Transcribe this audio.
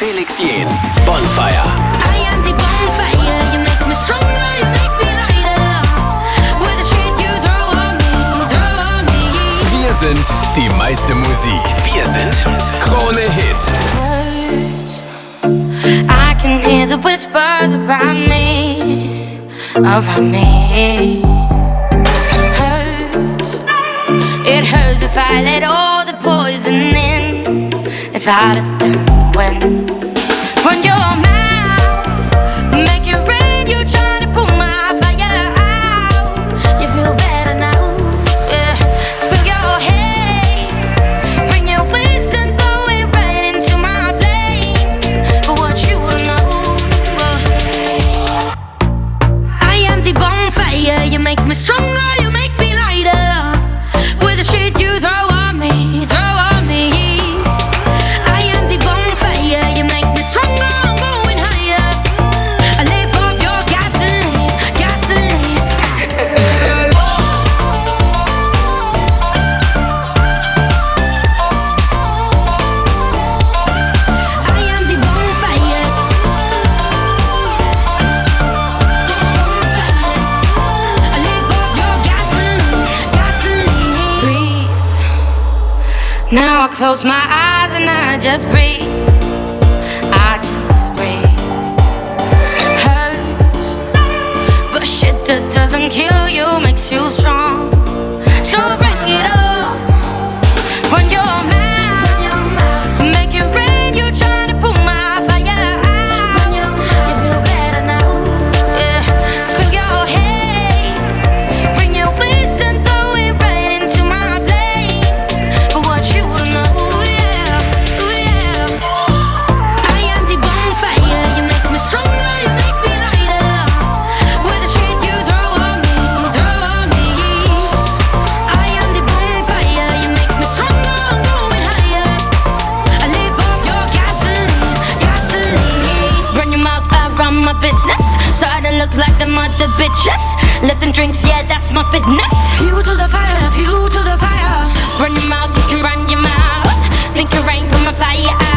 Felix Jaehn. Bonfire. I am the bonfire. You make me stronger. You make me lighter. With the shit you throw on me, throw on me. Wir sind die meiste Musik. Wir sind Kronehit. I can hear the whispers around me, around me. Hurts. It hurts if I let all the poison in. If I let them win. Now I close my eyes and I just breathe. I just breathe. Hurts, but shit that doesn't kill you makes you strong. My business, so I don't look like the mother bitches. Let them drinks, yeah, that's my fitness. Fuel to the fire, fuel to the fire. Run your mouth, you can run your mouth. Think your rain, put my fire out.